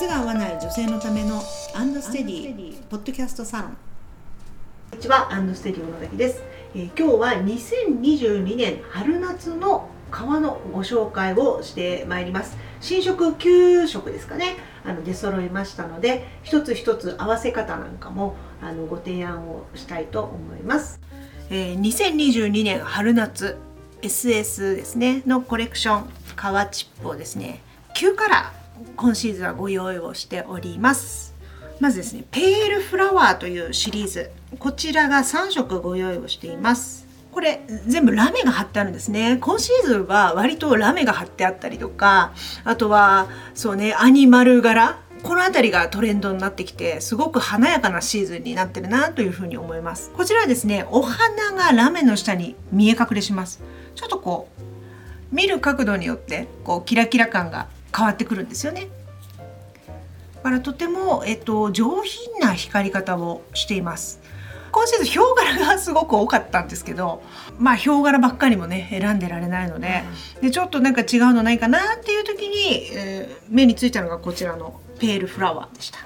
靴が合わない女性のためのアンドステディポッドキャストサロン。こんにちは、アンドステディ小野崎です、えー今日は2022年春夏の革のご紹介をしてまいります。新色9色ですかね。あの出揃いましたので一つ一つ合わせ方なんかもあのご提案をしたいと思います、えー2022年春夏 SS ですねのコレクション革チップをですね9カラー今シーズンはご用意をしておりますまずですね、ペールフラワーというシリーズ。こちらが3色ご用意をしています。これ全部ラメが貼ってあるんですね。今シーズンは割とラメが貼ってあったりとか、あとはそうね、アニマル柄。この辺りがトレンドになってきて、すごく華やかなシーズンになってるなというふうに思います。こちらはですね、お花がラメの下に見え隠れします。ちょっとこう、見る角度によって、こう、キラキラ感が変わってくるんですよね。だからとても、えっと、上品な光り方をしています。今シーズンヒョウ柄がすごく多かったんですけどまあヒョウ柄ばっかりもね選んでられないので,、でちょっとなんか違うのないかなっていう時に、えー目についたのがこちらのペールフラワーでした。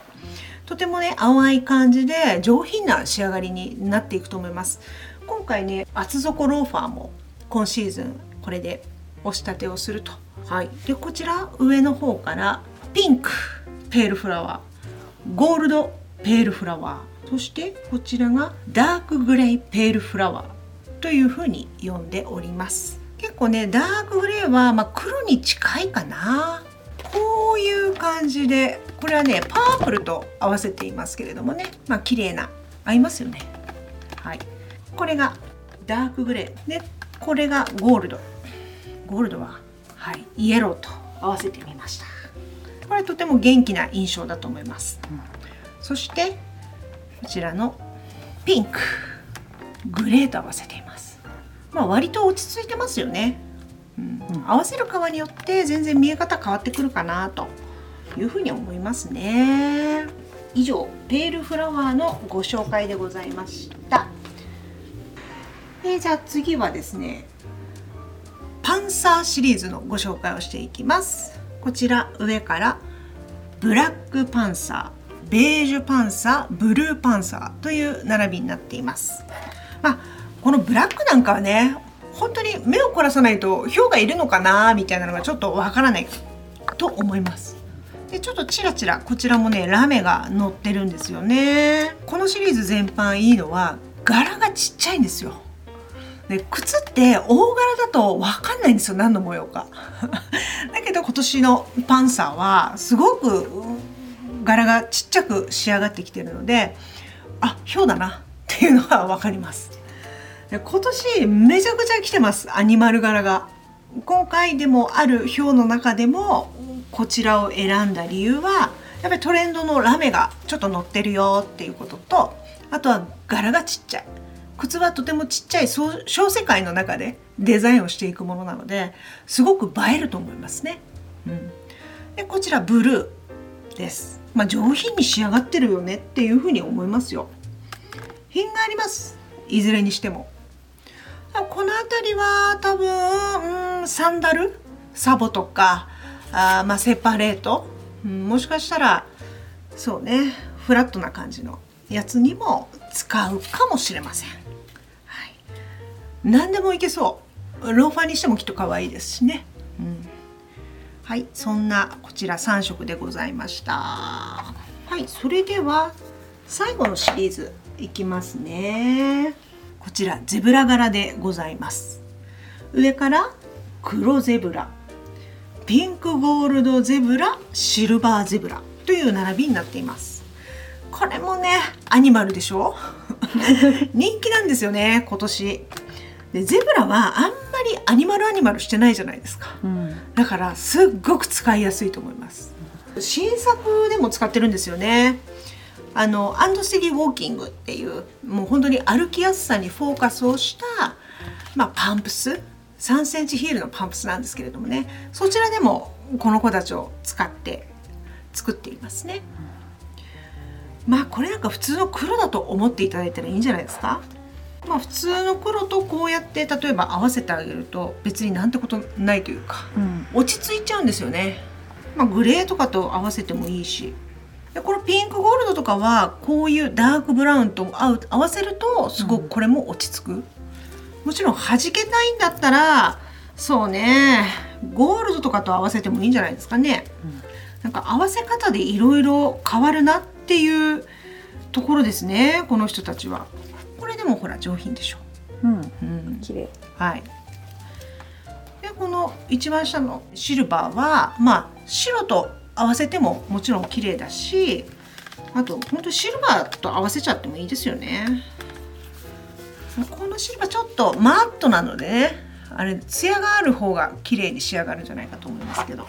とてもね淡い感じで上品な仕上がりになっていくと思います。今回ね厚底ローファーも今シーズンこれで押し立てをすると。はい、でこちら上の方からピンクペールフラワー。ゴールドペールフラワー。そしてこちらがダークグレイペールフラワー。というふうに呼んでおります。結構ねダークグレーは、まあ、黒に近いかな。こういう感じでこれはねパープルと合わせていますけれどもね。まあ綺麗な合いますよね。はい。これがダークグレーでこれがゴールド。ゴールドは？はいイエローと合わせてみました。これとても元気な印象だと思います、そしてこちらのピンクグレーと合わせています。まあ割と落ち着いてますよね、うん。合わせる革によって全然見え方変わってくるかなというふうに思いますね。以上ペールフラワーのご紹介でございました。えーじゃあ次はですねパンサーシリーズのご紹介をしていきます。こちら上からブラックパンサーベージュパンサーブルーパンサーという並びになっています。まあこのブラックなんかはね本当に目を凝らさないと氷がいるのかなみたいなのがちょっとわからないと思います。でちょっとチラチラこちらもねラメが乗ってるんですよね。このシリーズ全般いいのは柄がちっちゃいんですよ。で靴って大柄だと分かんないんですよ何の模様か。だけど今年のパンサーはすごく柄がちっちゃく仕上がってきてるのであヒョウだなっていうのは分かります。で今年めちゃくちゃ来てますアニマル柄が。今回でもある表の中でもこちらを選んだ理由はやっぱりトレンドのラメがちょっと乗ってるよっていうこととあとは柄がちっちゃい。靴はとてもちっちゃい小小世界の中でデザインをしていくものなのですごく映えると思いますね。うん、でこちらブルーです。まあ、上品に仕上がってるよねっていうふうに思いますよ。品がありますいずれにしても。この辺りは多分、うん、サンダル？サボとかあまあセパレート、うん、もしかしたらそうねフラットな感じのやつにも使うかもしれません。はい、何でもいけそうローファーにしてもきっと可愛いですしね。うんはい、そんなこちら3色でございました。はい、それでは最後のシリーズいきますね。こちらゼブラ柄でございます。上から黒ゼブラ、ピンクゴールドゼブラ、シルバーゼブラという並びになっています。これもね、アニマルでしょ？人気なんですよね、今年。で、ゼブラはあんまりアニマルアニマルしてないじゃないですか。だからすっごく使いやすいと思います。新作でも使ってるんですよね。あのアンドステディウォーキングっていうもう本当に歩きやすさにフォーカスをした、まあ、パンプス？3センチヒールのパンプスなんですけれどもね。そちらでもこの子たちを使って作っていますねまあこれなんか普通の黒だと思っていただいたらいいんじゃないですか？まあ普通の黒とこうやって例えば合わせてあげると別になんてことないというかうん、落ち着いちゃうんですよね。まあ、グレーとかと合わせてもいいし。でこれピンクゴールドとかはこういうダークブラウンと合う合わせるとすごくこれも落ち着く、もちろん弾けたいんだったらそうね。ゴールドとかと合わせてもいいんじゃないですかね、うん。なんか合わせ方でいろいろ変わるなっていうところですねこの人たちはこれでもほら上品でしょ、うんうん、綺麗はい。でこの一番下のシルバーはまあ白と合わせてももちろん綺麗だしあと本当シルバーと合わせちゃってもいいですよね。このシルバーちょっとマットなのでねあれ艶がある方が綺麗に仕上がるんじゃないかと思いますけど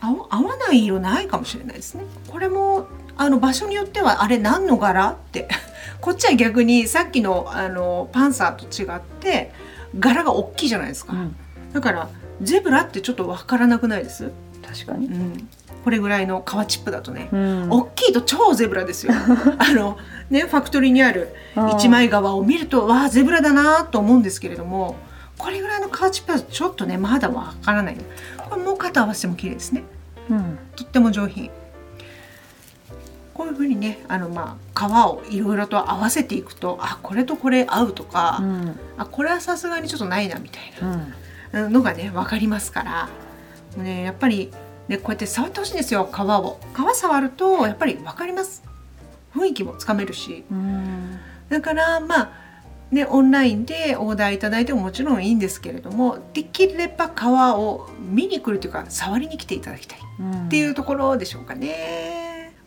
合わ合わない色ないかもしれないですね。これもあの場所によってはあれ何の柄？って。こっちは逆にさっきのあのパンサーと違って柄が大きいじゃないですか、うん。だからゼブラってちょっとわからなくないです、確かに。うん、これぐらいの革チップだとね、うん。大きいと超ゼブラですよ。あのねファクトリーにある一枚革を見るとわあゼブラだなと思うんですけれどもこれぐらいの革チップだとちょっとねまだわからない。これもう肩合わせても綺麗ですね。うん。とっても上品こういうふうにねあのまあ革をいろいろと合わせていくとあこれとこれ合うとか、うん。あこれはさすがにちょっとないなみたいうん。なのがね分かりますから。ねやっぱりねこうやって触ってほしいんですよ皮を。皮触るとやっぱり分かります。雰囲気もつかめるし。うん。だからまあねオンラインでオーダーいただいてももちろんいいんですけれどもできれば皮を見に来るというか触りに来ていただきたいうんっていうところでしょうかね。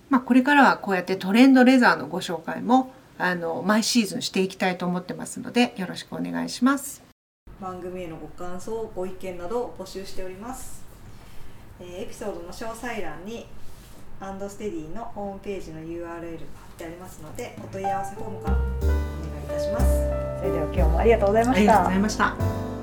まあ、これからはこうやってトレンドレザーのご紹介もあの毎シーズンしていきたいと思ってますのでよろしくお願いします。番組へのご感想ご意見などを募集しております、えーエピソードの詳細欄にアンドステディのホームページの URL が貼ってありますのでお問い合わせフォームからお願いいたしますそれでは今日もありがとうございまありがとうしたございました。